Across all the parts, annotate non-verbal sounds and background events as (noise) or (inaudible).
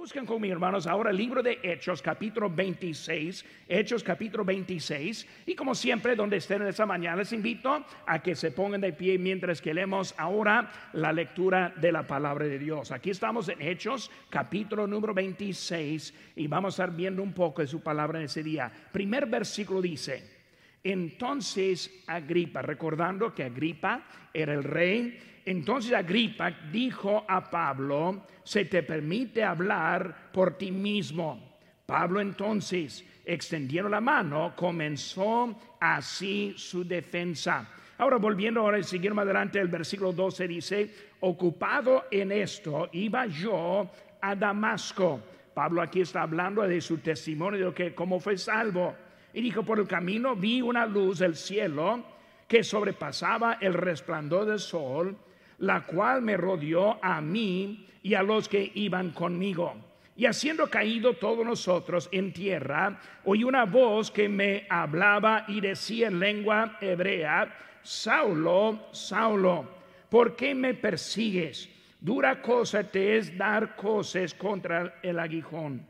Busquen conmigo, hermanos, ahora el libro de Hechos, capítulo 26, Hechos, capítulo 26. Y como siempre, donde estén en esta mañana, les invito a que se pongan de pie mientras que leemos ahora la lectura de la palabra de Dios. Aquí estamos en Hechos, capítulo número 26, y vamos a estar viendo un poco de su palabra en ese día. Primer versículo dice, entonces Agripa, recordando que Agripa era el rey, entonces Agripa dijo a Pablo, se te permite hablar por ti mismo. Pablo entonces, extendiendo la mano, comenzó así su defensa. Ahora volviendo ahora siguiendo más adelante, el versículo 12 dice, ocupado en esto, iba yo a Damasco. Pablo aquí está hablando de su testimonio de que cómo fue salvo. Y dijo, por el camino vi una luz del cielo que sobrepasaba el resplandor del sol la cual me rodeó a mí y a los que iban conmigo. Y haciendo caído todos nosotros en tierra, oí una voz que me hablaba y decía en lengua hebrea, Saulo, Saulo, ¿por qué me persigues? Dura cosa te es dar cosas contra el aguijón.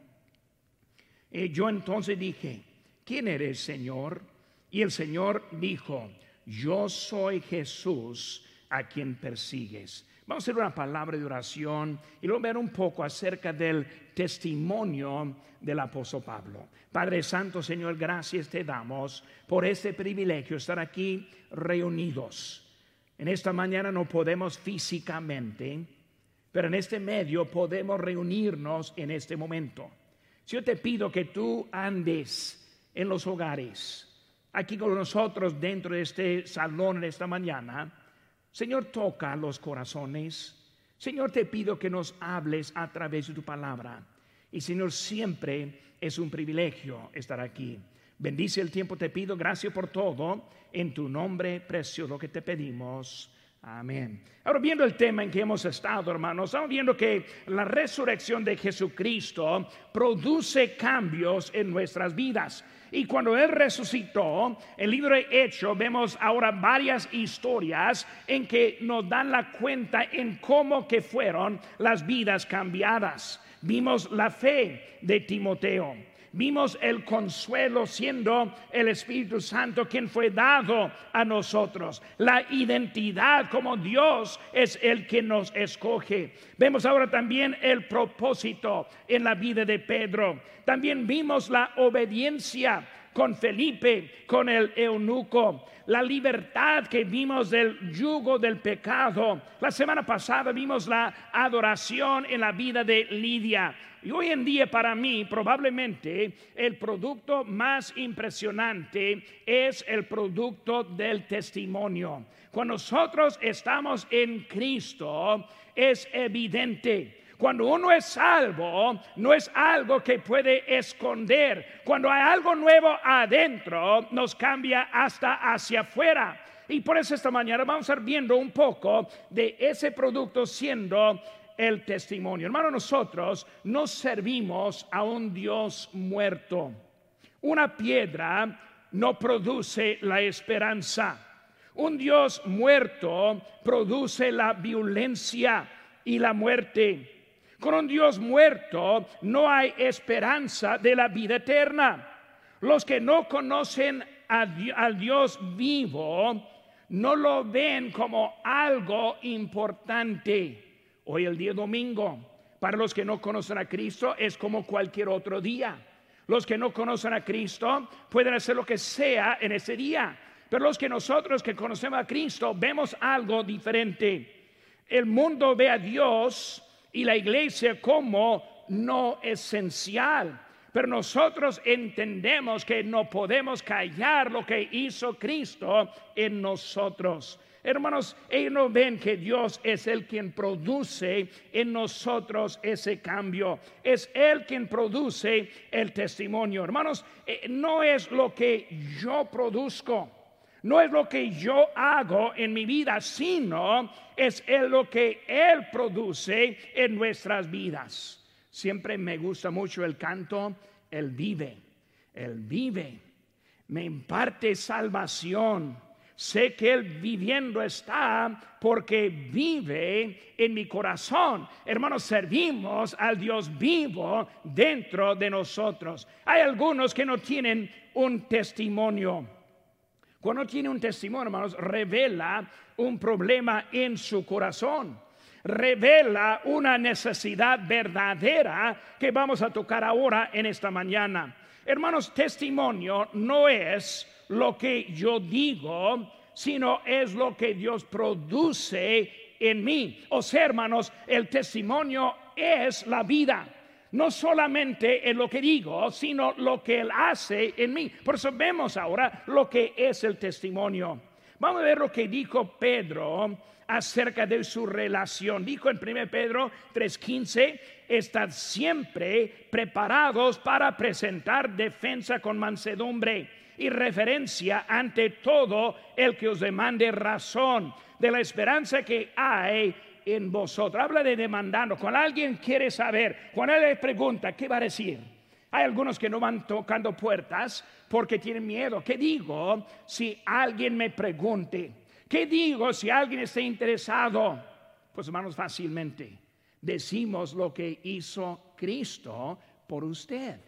Y yo entonces dije, ¿quién eres, Señor? Y el Señor dijo, yo soy Jesús a quien persigues. Vamos a hacer una palabra de oración y luego ver un poco acerca del testimonio del apóstol Pablo. Padre Santo, Señor, gracias te damos por este privilegio estar aquí reunidos. En esta mañana no podemos físicamente, pero en este medio podemos reunirnos en este momento. Si yo te pido que tú andes en los hogares, aquí con nosotros dentro de este salón en esta mañana, Señor, toca los corazones. Señor, te pido que nos hables a través de tu palabra. Y Señor, siempre es un privilegio estar aquí. Bendice el tiempo, te pido. Gracias por todo. En tu nombre precioso que te pedimos. Amén. Ahora viendo el tema en que hemos estado, hermanos, estamos viendo que la resurrección de Jesucristo produce cambios en nuestras vidas. Y cuando Él resucitó, el libro de Hechos, vemos ahora varias historias en que nos dan la cuenta en cómo que fueron las vidas cambiadas. Vimos la fe de Timoteo vimos el consuelo siendo el Espíritu Santo quien fue dado a nosotros. La identidad como Dios es el que nos escoge. Vemos ahora también el propósito en la vida de Pedro. También vimos la obediencia con Felipe, con el eunuco, la libertad que vimos del yugo del pecado. La semana pasada vimos la adoración en la vida de Lidia. Y hoy en día para mí probablemente el producto más impresionante es el producto del testimonio. Cuando nosotros estamos en Cristo es evidente cuando uno es salvo, no es algo que puede esconder. Cuando hay algo nuevo adentro, nos cambia hasta hacia afuera. Y por eso esta mañana vamos a estar viendo un poco de ese producto siendo el testimonio. Hermano, nosotros no servimos a un Dios muerto. Una piedra no produce la esperanza. Un Dios muerto produce la violencia y la muerte. Con un Dios muerto no hay esperanza de la vida eterna. Los que no conocen al Dios vivo no lo ven como algo importante. Hoy el día domingo, para los que no conocen a Cristo, es como cualquier otro día. Los que no conocen a Cristo pueden hacer lo que sea en ese día. Pero los que nosotros que conocemos a Cristo vemos algo diferente. El mundo ve a Dios y la iglesia como no esencial. Pero nosotros entendemos que no podemos callar lo que hizo Cristo en nosotros. Hermanos, ellos no ven que Dios es el quien produce en nosotros ese cambio. Es Él quien produce el testimonio. Hermanos, eh, no es lo que yo produzco. No es lo que yo hago en mi vida, sino es lo que Él produce en nuestras vidas. Siempre me gusta mucho el canto, Él vive, Él vive, me imparte salvación, sé que Él viviendo está porque vive en mi corazón. Hermanos, servimos al Dios vivo dentro de nosotros. Hay algunos que no tienen un testimonio. Cuando tiene un testimonio, hermanos, revela un problema en su corazón. Revela una necesidad verdadera que vamos a tocar ahora en esta mañana. Hermanos, testimonio no es lo que yo digo, sino es lo que Dios produce en mí. O sea, hermanos, el testimonio es la vida. No solamente en lo que digo, sino lo que Él hace en mí. Por eso vemos ahora lo que es el testimonio. Vamos a ver lo que dijo Pedro acerca de su relación. Dijo en 1 Pedro 3:15, estad siempre preparados para presentar defensa con mansedumbre y referencia ante todo el que os demande razón de la esperanza que hay en vosotros. Habla de demandando. Cuando alguien quiere saber, cuando le pregunta, ¿qué va a decir? Hay algunos que no van tocando puertas porque tienen miedo. ¿Qué digo si alguien me pregunte? ¿Qué digo si alguien está interesado? Pues hermanos, fácilmente decimos lo que hizo Cristo por usted.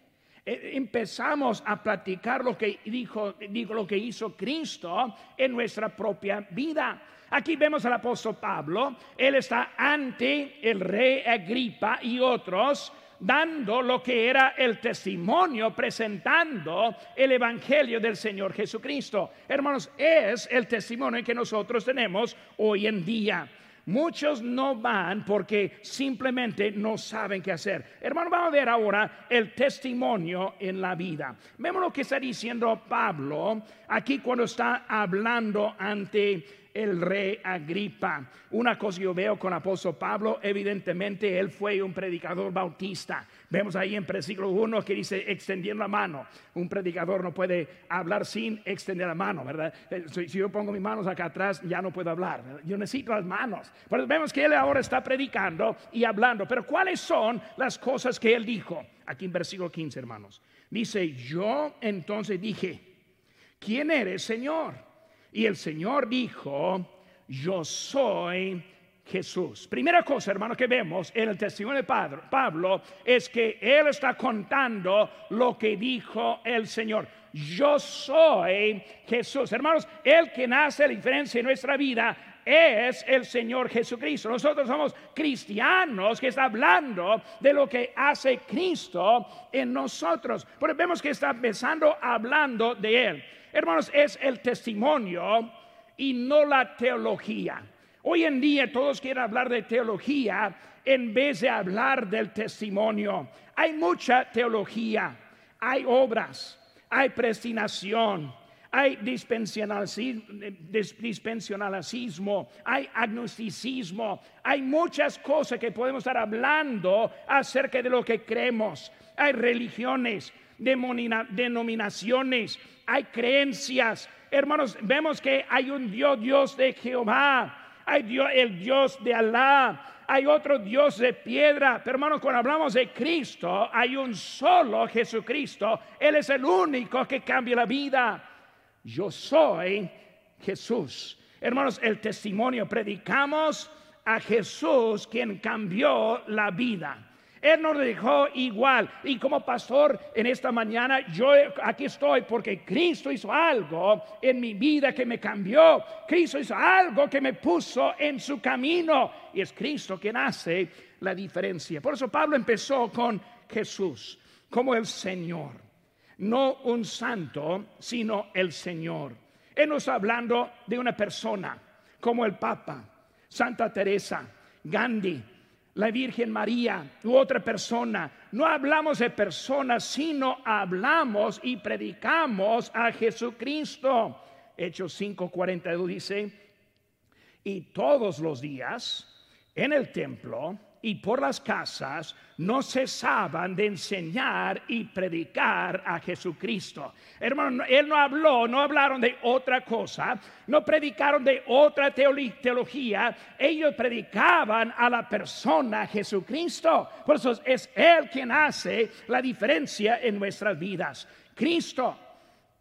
Eh, empezamos a platicar lo que dijo, digo, lo que hizo Cristo en nuestra propia vida. Aquí vemos al apóstol Pablo, él está ante el rey Agripa y otros dando lo que era el testimonio, presentando el Evangelio del Señor Jesucristo. Hermanos, es el testimonio que nosotros tenemos hoy en día. Muchos no van porque simplemente no saben qué hacer. Hermano, vamos a ver ahora el testimonio en la vida. Vemos lo que está diciendo Pablo aquí cuando está hablando ante el rey Agripa. Una cosa yo veo con apóstol Pablo, evidentemente él fue un predicador bautista. Vemos ahí en versículo 1 que dice extendiendo la mano. Un predicador no puede hablar sin extender la mano, ¿verdad? Si yo pongo mis manos acá atrás, ya no puedo hablar. Yo necesito las manos. Pero vemos que él ahora está predicando y hablando. Pero ¿cuáles son las cosas que él dijo? Aquí en versículo 15, hermanos. Dice, yo entonces dije, ¿quién eres, Señor? Y el Señor dijo, yo soy Jesús. Primera cosa, hermano, que vemos en el testimonio de Pablo es que él está contando lo que dijo el Señor. Yo soy Jesús. Hermanos, el que nace la diferencia en nuestra vida es el Señor Jesucristo. Nosotros somos cristianos que está hablando de lo que hace Cristo en nosotros. Pero vemos que está empezando hablando de Él. Hermanos, es el testimonio y no la teología. Hoy en día todos quieren hablar de teología en vez de hablar del testimonio. Hay mucha teología, hay obras, hay predestinación, hay dispensionalismo, hay agnosticismo, hay muchas cosas que podemos estar hablando acerca de lo que creemos. Hay religiones, denominaciones, hay creencias. Hermanos, vemos que hay un Dios, Dios de Jehová, hay Dios, el Dios de Alá, hay otro Dios de piedra. Pero hermanos, cuando hablamos de Cristo, hay un solo Jesucristo. Él es el único que cambia la vida. Yo soy Jesús. Hermanos, el testimonio predicamos a Jesús quien cambió la vida. Él nos dejó igual. Y como pastor en esta mañana, yo aquí estoy porque Cristo hizo algo en mi vida que me cambió. Cristo hizo algo que me puso en su camino. Y es Cristo quien hace la diferencia. Por eso Pablo empezó con Jesús como el Señor. No un santo, sino el Señor. Él nos está hablando de una persona como el Papa, Santa Teresa, Gandhi, la Virgen María u otra persona. No hablamos de personas, sino hablamos y predicamos a Jesucristo. Hechos 5:42 dice, y todos los días en el templo y por las casas no cesaban de enseñar y predicar a Jesucristo. Hermano, él no habló, no hablaron de otra cosa, no predicaron de otra teología, ellos predicaban a la persona Jesucristo. Por eso es Él quien hace la diferencia en nuestras vidas. Cristo,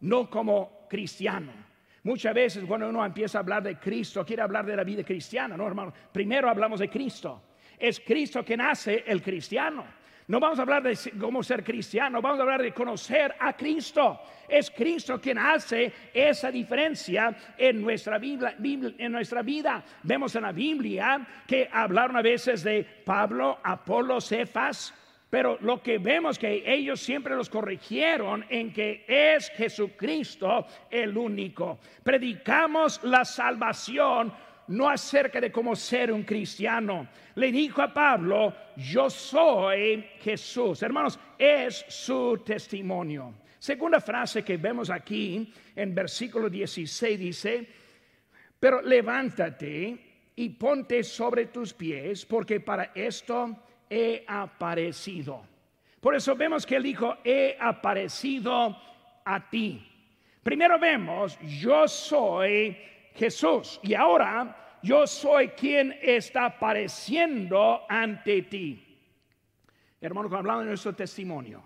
no como cristiano Muchas veces cuando uno empieza a hablar de Cristo, quiere hablar de la vida cristiana, ¿no, hermano? Primero hablamos de Cristo. Es Cristo quien hace el cristiano. No vamos a hablar de cómo ser cristiano, vamos a hablar de conocer a Cristo. Es Cristo quien hace esa diferencia en nuestra, Biblia, en nuestra vida. Vemos en la Biblia que hablaron a veces de Pablo, Apolo, Cefas, pero lo que vemos que ellos siempre los corrigieron en que es Jesucristo el único. Predicamos la salvación no acerca de cómo ser un cristiano. Le dijo a Pablo, yo soy Jesús. Hermanos, es su testimonio. Segunda frase que vemos aquí en versículo 16 dice, pero levántate y ponte sobre tus pies, porque para esto he aparecido. Por eso vemos que él dijo, he aparecido a ti. Primero vemos, yo soy Jesús. Y ahora yo soy quien está apareciendo ante ti. Hermanos, cuando hablamos de nuestro testimonio,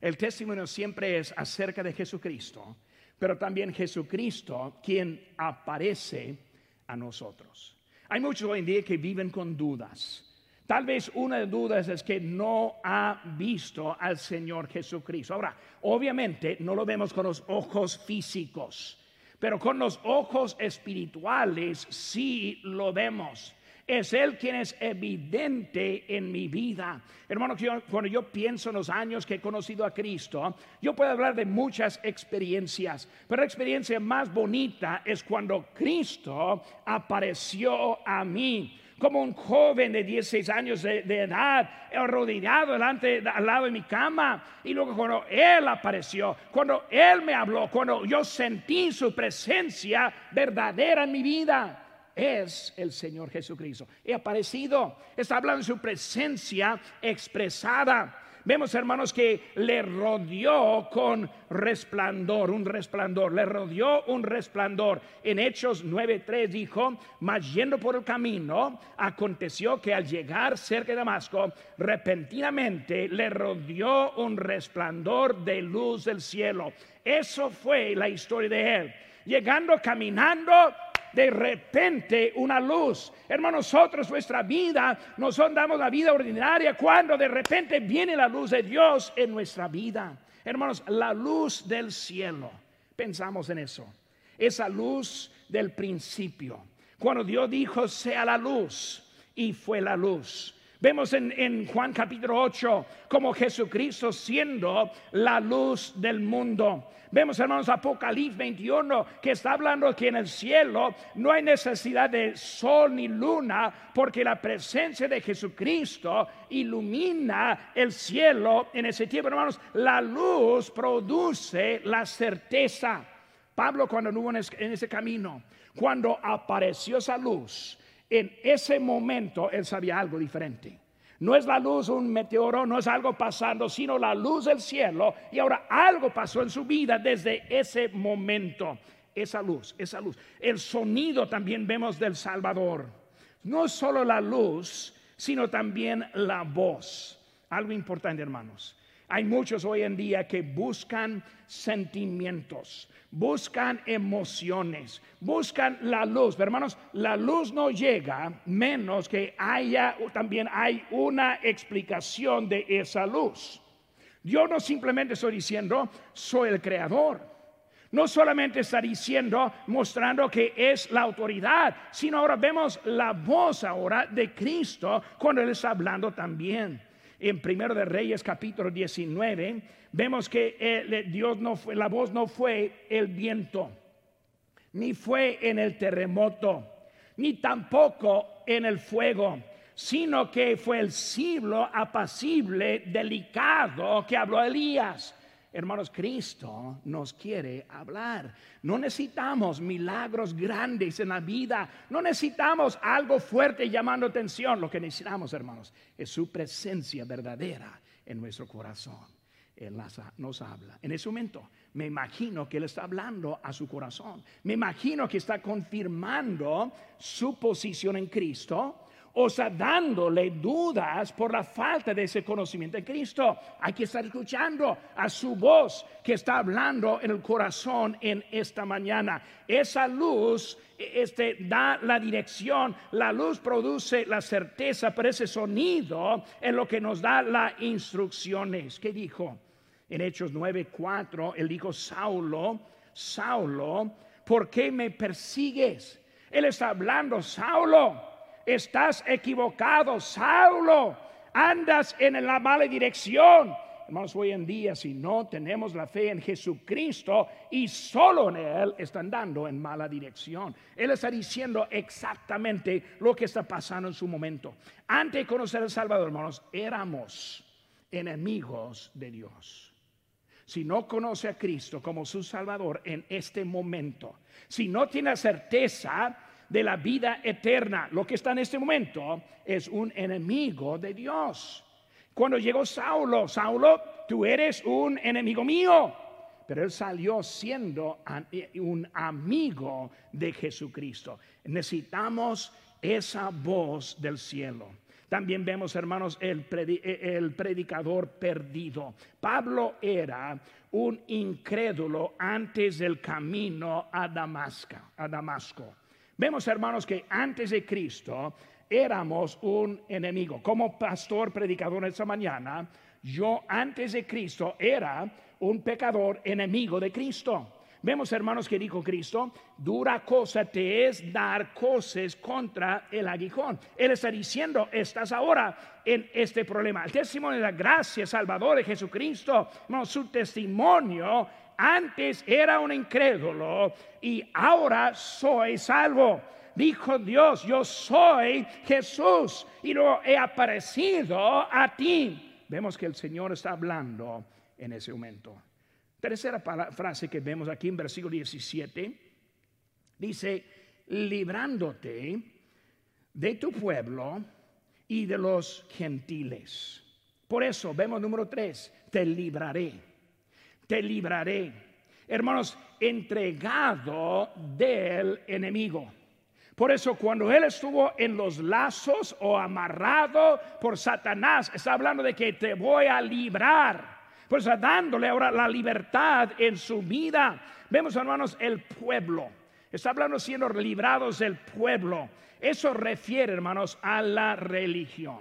el testimonio siempre es acerca de Jesucristo, pero también Jesucristo quien aparece a nosotros. Hay muchos hoy en día que viven con dudas. Tal vez una de dudas es que no ha visto al Señor Jesucristo. Ahora, obviamente no lo vemos con los ojos físicos. Pero con los ojos espirituales sí lo vemos. Es Él quien es evidente en mi vida. Hermano, cuando yo pienso en los años que he conocido a Cristo, yo puedo hablar de muchas experiencias, pero la experiencia más bonita es cuando Cristo apareció a mí como un joven de 16 años de, edad, arrodillado delante, al lado de mi cama. Y luego cuando Él apareció, cuando Él me habló, cuando yo sentí su presencia verdadera en mi vida, es el Señor Jesucristo. He aparecido, está hablando de su presencia expresada. Vemos, hermanos, que le rodeó con resplandor, un resplandor, le rodeó un resplandor. En Hechos 9:3 dijo, mas yendo por el camino, aconteció que al llegar cerca de Damasco, repentinamente le rodeó un resplandor de luz del cielo. Eso fue la historia de él. Llegando, caminando, de repente una luz. Hermanos, nosotros nuestra vida, nos damos la vida ordinaria cuando de repente viene la luz de Dios en nuestra vida. Hermanos, la luz del cielo. Pensamos en eso. Esa luz del principio. Cuando Dios dijo, sea la luz, y fue la luz. Vemos en, Juan capítulo 8 como Jesucristo siendo la luz del mundo. Vemos, hermanos, Apocalipsis 21, que está hablando que en el cielo no hay necesidad de sol ni luna, porque la presencia de Jesucristo ilumina el cielo en ese tiempo. Hermanos, la luz produce la certeza. Pablo cuando anduvo en ese camino, cuando apareció esa luz, en ese momento él sabía algo diferente. No es la luz un meteoro, no es algo pasando, sino la luz del cielo. Y ahora algo pasó en su vida desde ese momento. Esa luz, esa luz. El sonido también vemos del Salvador. No solo la luz, sino también la voz. Algo importante, hermanos. Hay muchos hoy en día que buscan sentimientos, buscan emociones, buscan la luz. Hermanos, la luz no llega menos que haya también hay una explicación de esa luz. Yo no simplemente estoy diciendo soy el creador. No solamente está diciendo, mostrando que es la autoridad, sino ahora vemos la voz ahora de Cristo cuando Él está hablando también en Primero de Reyes capítulo 19, vemos que eh, Dios no fue, la voz no fue el viento, ni fue en el terremoto, ni tampoco en el fuego, sino que fue el siglo apacible, delicado que habló Elías. Hermanos, Cristo nos quiere hablar. No necesitamos milagros grandes en la vida. No necesitamos algo fuerte llamando atención. Lo que necesitamos, hermanos, es su presencia verdadera en nuestro corazón. Él nos habla. En ese momento, me imagino que Él está hablando a su corazón. Me imagino que está confirmando su posición en Cristo o sea, dándole dudas por la falta de ese conocimiento de Cristo. Hay que estar escuchando a su voz que está hablando en el corazón en esta mañana. Esa luz este, da la dirección, la luz produce la certeza, pero ese sonido es lo que nos da las instrucciones. ¿Qué dijo? En Hechos 9:4, él dijo, Saulo, Saulo, ¿por qué me persigues? Él está hablando, Saulo estás equivocado, Saulo, andas en la mala dirección. Hermanos, hoy en día, si no tenemos la fe en Jesucristo y solo en Él, están dando en mala dirección. Él está diciendo exactamente lo que está pasando en su momento. Antes de conocer al Salvador, hermanos, éramos enemigos de Dios. Si no conoce a Cristo como su Salvador en este momento, si no tiene certeza de la vida eterna. Lo que está en este momento es un enemigo de Dios. Cuando llegó Saulo, Saulo, tú eres un enemigo mío. Pero él salió siendo un amigo de Jesucristo. Necesitamos esa voz del cielo. También vemos, hermanos, el, el, predicador perdido. Pablo era un incrédulo antes del camino. A Damasco. Vemos, hermanos, que antes de Cristo éramos un enemigo. Como pastor predicador esta mañana, yo antes de Cristo era un pecador enemigo de Cristo. Vemos, hermanos, que dijo Cristo, dura cosa te es dar cosas contra el aguijón. Él está diciendo, estás ahora en este problema. El testimonio de la gracia salvador de Jesucristo, no, su testimonio antes era un incrédulo y ahora soy salvo. Dijo Dios, yo soy Jesús y lo he aparecido a ti. Vemos que el Señor está hablando en ese momento. Tercera frase que vemos aquí en versículo 17, dice, librándote de tu pueblo y de los gentiles. Por eso vemos número tres, te libraré te libraré. Hermanos, entregado del enemigo. Por eso cuando él estuvo en los lazos o amarrado por Satanás, está hablando de que te voy a librar. Pues dándole ahora la libertad en su vida. Vemos, hermanos, el pueblo. Está hablando siendo librados del pueblo. Eso refiere, hermanos, a la religión.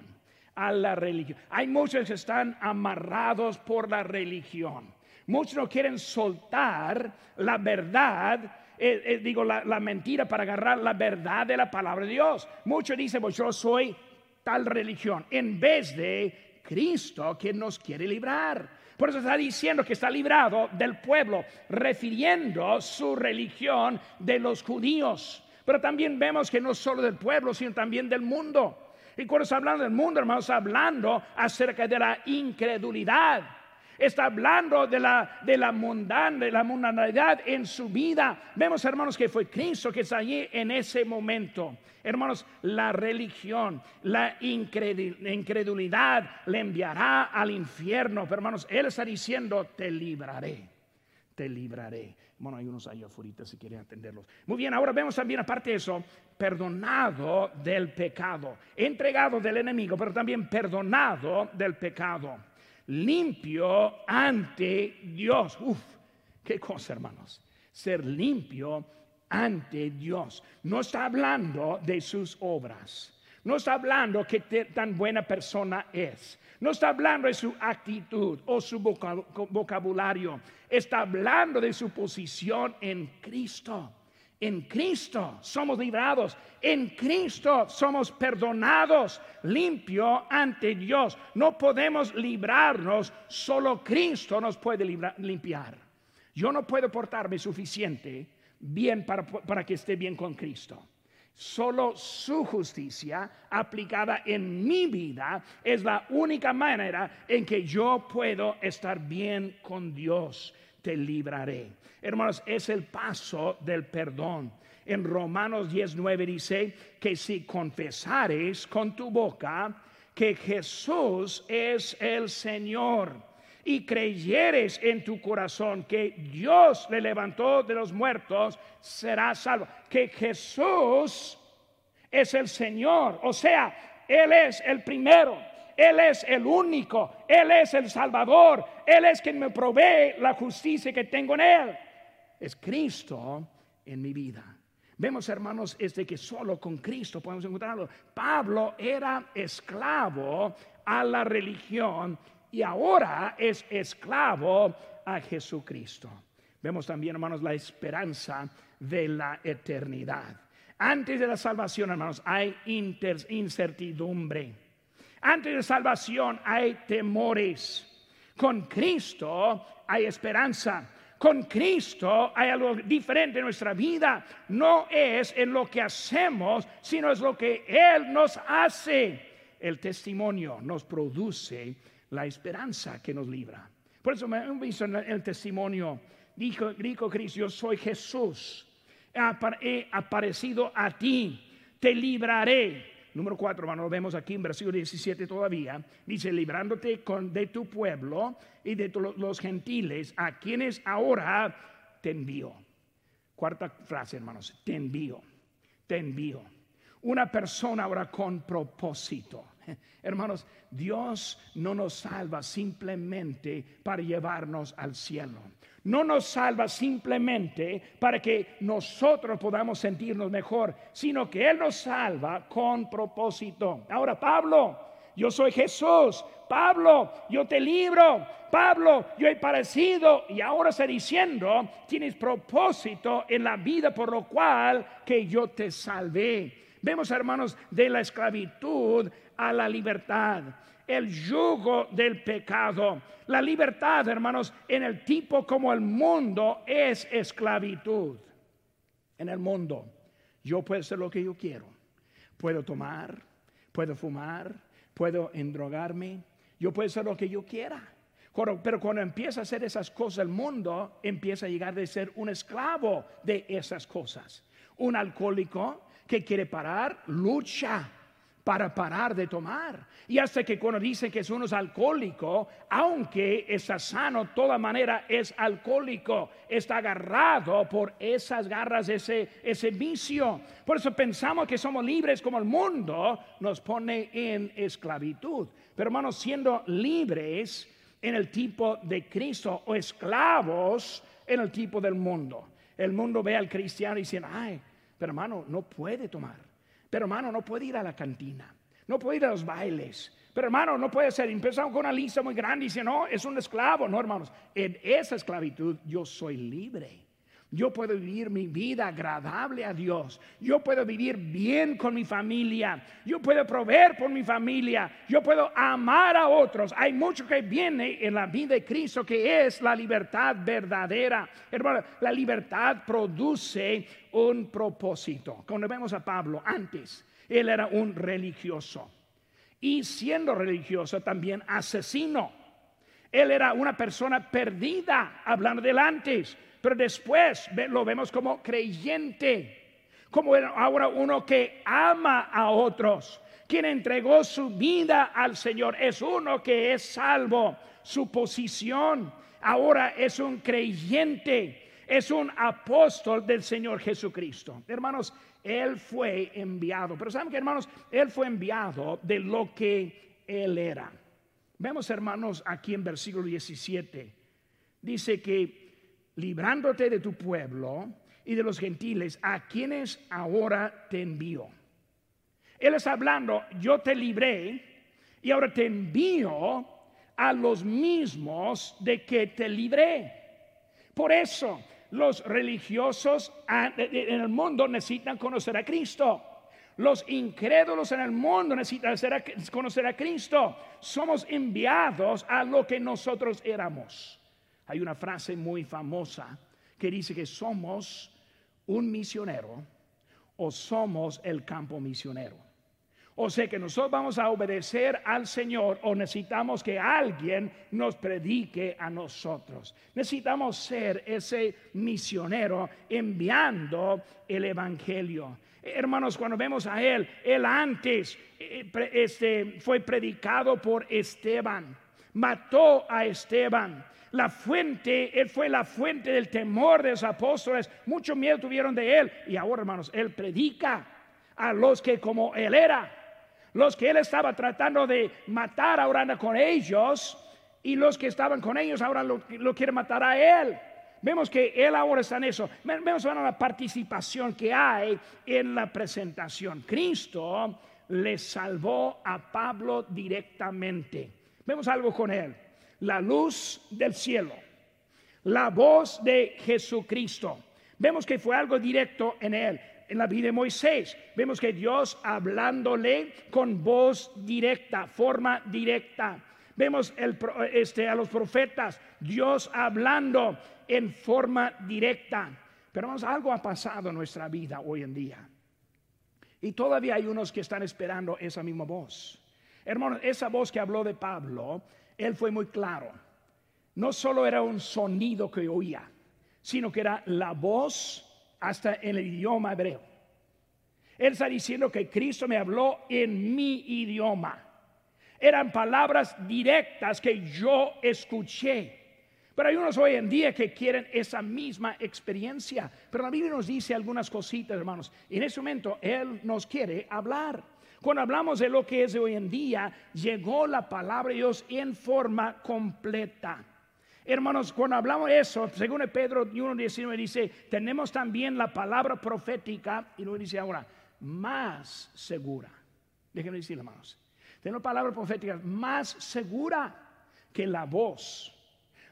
A la religión. Hay muchos que están amarrados por la religión. Muchos no quieren soltar la verdad, eh, eh, digo, la, mentira para agarrar la verdad de la palabra de Dios. Muchos dicen, pues yo soy tal religión, en vez de Cristo que nos quiere librar. Por eso está diciendo que está librado del pueblo, refiriendo su religión de los judíos. Pero también vemos que no solo del pueblo, sino también del mundo. Y cuando está hablando del mundo, hermanos, hablando acerca de la incredulidad está hablando de la, de la mundana, de la mundanidad en su vida. Vemos, hermanos, que fue Cristo que está allí en ese momento. Hermanos, la religión, la incredulidad le enviará al infierno. Pero, hermanos, Él está diciendo, te libraré, te libraré. Bueno, hay unos ahí afuera si quieren atenderlos. Muy bien, ahora vemos también, aparte de eso, perdonado del pecado, entregado del enemigo, pero también perdonado del pecado limpio ante Dios. Uf, qué cosa, hermanos. Ser limpio ante Dios. No está hablando de sus obras. No está hablando que tan buena persona es. No está hablando de su actitud o su vocabulario. Está hablando de su posición en Cristo. En Cristo somos librados, en Cristo somos perdonados, limpio ante Dios. No podemos librarnos, solo Cristo nos puede limpiar. Yo no puedo portarme suficiente bien para, para que esté bien con Cristo. Solo su justicia aplicada en mi vida es la única manera en que yo puedo estar bien con Dios te libraré. Hermanos, es el paso del perdón. En Romanos 19 dice que si confesares con tu boca que Jesús es el Señor y creyeres en tu corazón que Dios le levantó de los muertos, serás salvo. Que Jesús es el Señor. O sea, Él es el primero. Él es el único, Él es el Salvador, Él es quien me provee la justicia que tengo en Él. Es Cristo en mi vida. Vemos, hermanos, es de que solo con Cristo podemos encontrarlo. Pablo era esclavo a la religión y ahora es esclavo a Jesucristo. Vemos también, hermanos, la esperanza de la eternidad. Antes de la salvación, hermanos, hay incertidumbre. Antes de salvación hay temores. Con Cristo hay esperanza. Con Cristo hay algo diferente en nuestra vida. No es en lo que hacemos, sino es lo que Él nos hace. El testimonio nos produce la esperanza que nos libra. Por eso me en el testimonio, dijo, dijo Cristo, yo soy Jesús, he aparecido a ti, te libraré. Número cuatro, hermano, lo vemos aquí en versículo 17 todavía. Dice, librándote con, de tu pueblo y de los gentiles, a quienes ahora te envío. Cuarta frase, hermanos, te envío, te envío. Una persona ahora con propósito. (laughs) Hermanos, Dios no nos salva simplemente para llevarnos al cielo. No nos salva simplemente para que nosotros podamos sentirnos mejor, sino que Él nos salva con propósito. Ahora, Pablo, yo soy Jesús. Pablo, yo te libro. Pablo, yo he parecido y ahora está diciendo, tienes propósito en la vida por lo cual que yo te salvé. Vemos, hermanos, de la esclavitud a la libertad, el yugo del pecado. La libertad, hermanos, en el tipo como el mundo es esclavitud. En el mundo, yo puedo hacer lo que yo quiero. Puedo tomar, puedo fumar, puedo endrogarme, yo puedo hacer lo que yo quiera. Pero cuando empieza a hacer esas cosas, el mundo empieza a llegar de ser un esclavo de esas cosas. Un alcohólico que quiere parar, lucha para parar de tomar. Y hasta que cuando dice que uno es alcohólico, aunque está sano, toda manera es alcohólico, está agarrado por esas garras, ese, ese vicio. Por eso pensamos que somos libres como el mundo nos pone en esclavitud. Pero hermanos, siendo libres en el tipo de Cristo o esclavos en el tipo del mundo. El mundo ve al cristiano y dice, ay, pero hermano, no puede tomar. Pero hermano, no puede ir a la cantina. No puede ir a los bailes. Pero hermano, no puede ser. Empezamos con una lista muy grande y dice, no, es un esclavo. No, hermanos, en esa esclavitud yo soy libre. Yo puedo vivir mi vida agradable a Dios. Yo puedo vivir bien con mi familia. Yo puedo proveer por mi familia. Yo puedo amar a otros. Hay mucho que viene en la vida de Cristo que es la libertad verdadera. Hermano, la libertad produce un propósito. Cuando vemos a Pablo antes, él era un religioso. Y siendo religioso también asesino. Él era una persona perdida, hablando del antes pero después lo vemos como creyente, como ahora uno que ama a otros, quien entregó su vida al Señor, es uno que es salvo, su posición ahora es un creyente, es un apóstol del Señor Jesucristo. Hermanos, él fue enviado, pero saben que hermanos, él fue enviado de lo que él era. Vemos hermanos aquí en versículo 17, dice que librándote de tu pueblo y de los gentiles, a quienes ahora te envío. Él está hablando, yo te libré y ahora te envío a los mismos de que te libré. Por eso los religiosos en el mundo necesitan conocer a Cristo. Los incrédulos en el mundo necesitan conocer a Cristo. Somos enviados a lo que nosotros éramos. Hay una frase muy famosa que dice que somos un misionero o somos el campo misionero. O sea que nosotros vamos a obedecer al Señor o necesitamos que alguien nos predique a nosotros. Necesitamos ser ese misionero enviando el Evangelio. Hermanos, cuando vemos a Él, Él antes eh, este, fue predicado por Esteban, mató a Esteban la fuente, él fue la fuente del temor de los apóstoles. Mucho miedo tuvieron de él. Y ahora, hermanos, él predica. a los que como él era, los que él estaba tratando de matar ahora con ellos y los que estaban con ellos ahora lo, lo quieren matar a él. Vemos que él ahora está en eso. Vemos ahora la participación que hay en la presentación. Cristo le salvó a Pablo directamente. Vemos algo con él. La luz del cielo. La voz de Jesucristo. Vemos que fue algo directo en él. En la vida de Moisés, vemos que Dios hablándole con voz directa, forma directa. Vemos el, este, a los profetas, Dios hablando en forma directa. Pero vamos, algo ha pasado en nuestra vida hoy en día. Y todavía hay unos que están esperando esa misma voz. Hermanos, esa voz que habló de Pablo, él fue muy claro. No solo era un sonido que oía, sino que era la voz hasta en el idioma hebreo. Él está diciendo que Cristo me habló en mi idioma. Eran palabras directas que yo escuché. Pero hay unos hoy en día que quieren esa misma experiencia. Pero la Biblia nos dice algunas cositas, hermanos. Y en ese momento Él nos quiere hablar. Cuando hablamos de lo que es de hoy en día, llegó la palabra de Dios en forma completa. Hermanos, cuando hablamos de eso, según Pedro 1.19 dice, tenemos también la palabra profética, y luego dice ahora, más segura. Déjenme decir, hermanos, tenemos palabra profética más segura que la voz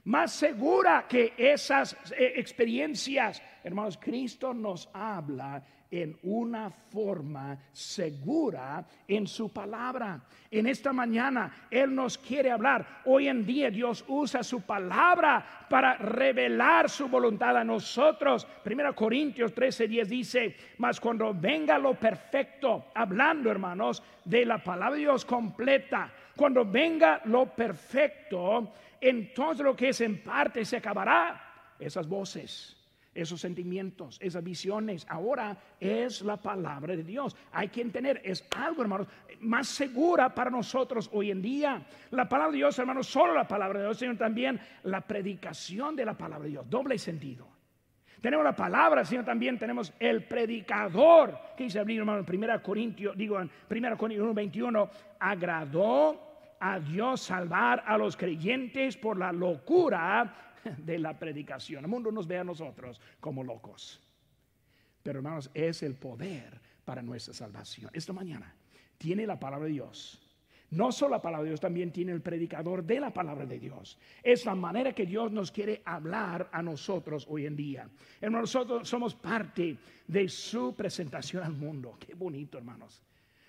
más segura que esas eh, experiencias. Hermanos, Cristo nos habla en una forma segura en su palabra. En esta mañana Él nos quiere hablar. Hoy en día Dios usa su palabra para revelar su voluntad a nosotros. Primero Corintios 13, 10 dice, mas cuando venga lo perfecto, hablando hermanos de la palabra de Dios completa, cuando venga lo perfecto, entonces lo que es en parte se acabará. Esas voces, esos sentimientos, esas visiones, ahora es la palabra de Dios. Hay que entender, es algo, hermanos, más segura para nosotros hoy en día. La palabra de Dios, hermanos, solo la palabra de Dios, sino también la predicación de la palabra de Dios, doble sentido. Tenemos la palabra, sino también tenemos el predicador, que dice abrir, hermano, en 1 Corintios, digo en 1 Corintios 1, 21, agradó a Dios salvar a los creyentes por la locura (laughs) de la predicación. El mundo nos ve a nosotros como locos. Pero hermanos, es el poder para nuestra salvación. Esta mañana tiene la palabra de Dios. No solo la palabra de Dios, también tiene el predicador de la palabra de Dios. Es la manera que Dios nos quiere hablar a nosotros hoy en día. Nosotros somos parte de su presentación al mundo. Qué bonito, hermanos.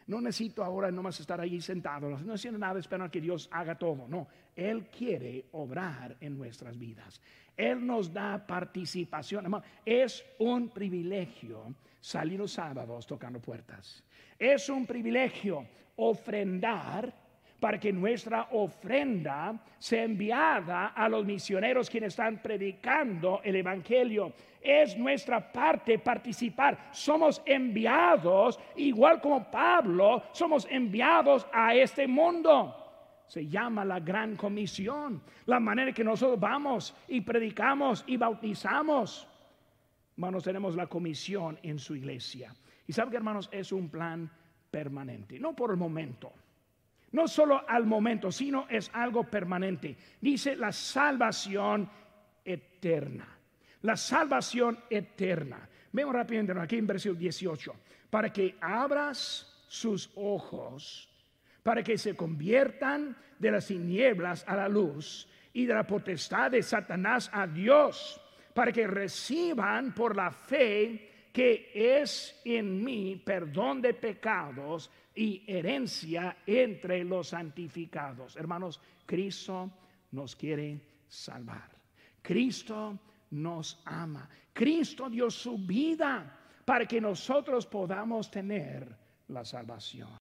No necesito ahora nomás estar ahí sentado, no haciendo nada esperando que Dios haga todo. No, Él quiere obrar en nuestras vidas. Él nos da participación. Es un privilegio salir los sábados tocando puertas. Es un privilegio ofrendar para que nuestra ofrenda sea enviada a los misioneros quienes están predicando el Evangelio. Es nuestra parte participar. Somos enviados, igual como Pablo, somos enviados a este mundo. Se llama la gran comisión, la manera que nosotros vamos y predicamos y bautizamos. Hermanos, tenemos la comisión en su iglesia. Y saben que, hermanos, es un plan permanente, no por el momento no solo al momento, sino es algo permanente. Dice la salvación eterna. La salvación eterna. Vemos rápidamente aquí en versículo 18. Para que abras sus ojos, para que se conviertan de las tinieblas a la luz y de la potestad de Satanás a Dios, para que reciban por la fe que es en mí perdón de pecados y herencia entre los santificados. Hermanos, Cristo nos quiere salvar. Cristo nos ama. Cristo dio su vida para que nosotros podamos tener la salvación.